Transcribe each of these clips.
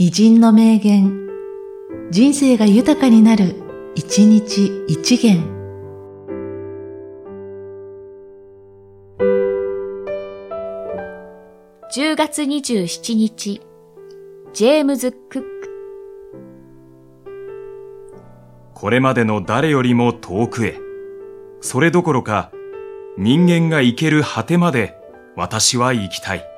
偉人の名言、人生が豊かになる、一日一元。10月27日、ジェームズ・クック。これまでの誰よりも遠くへ。それどころか、人間が行ける果てまで私は行きたい。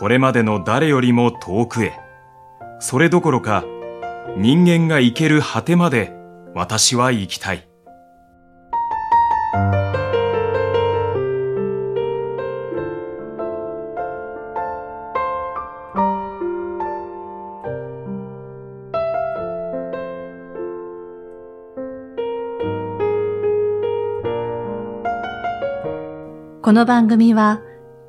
これまでの誰よりも遠くへ。それどころか、人間が行ける果てまで私は行きたい。この番組は、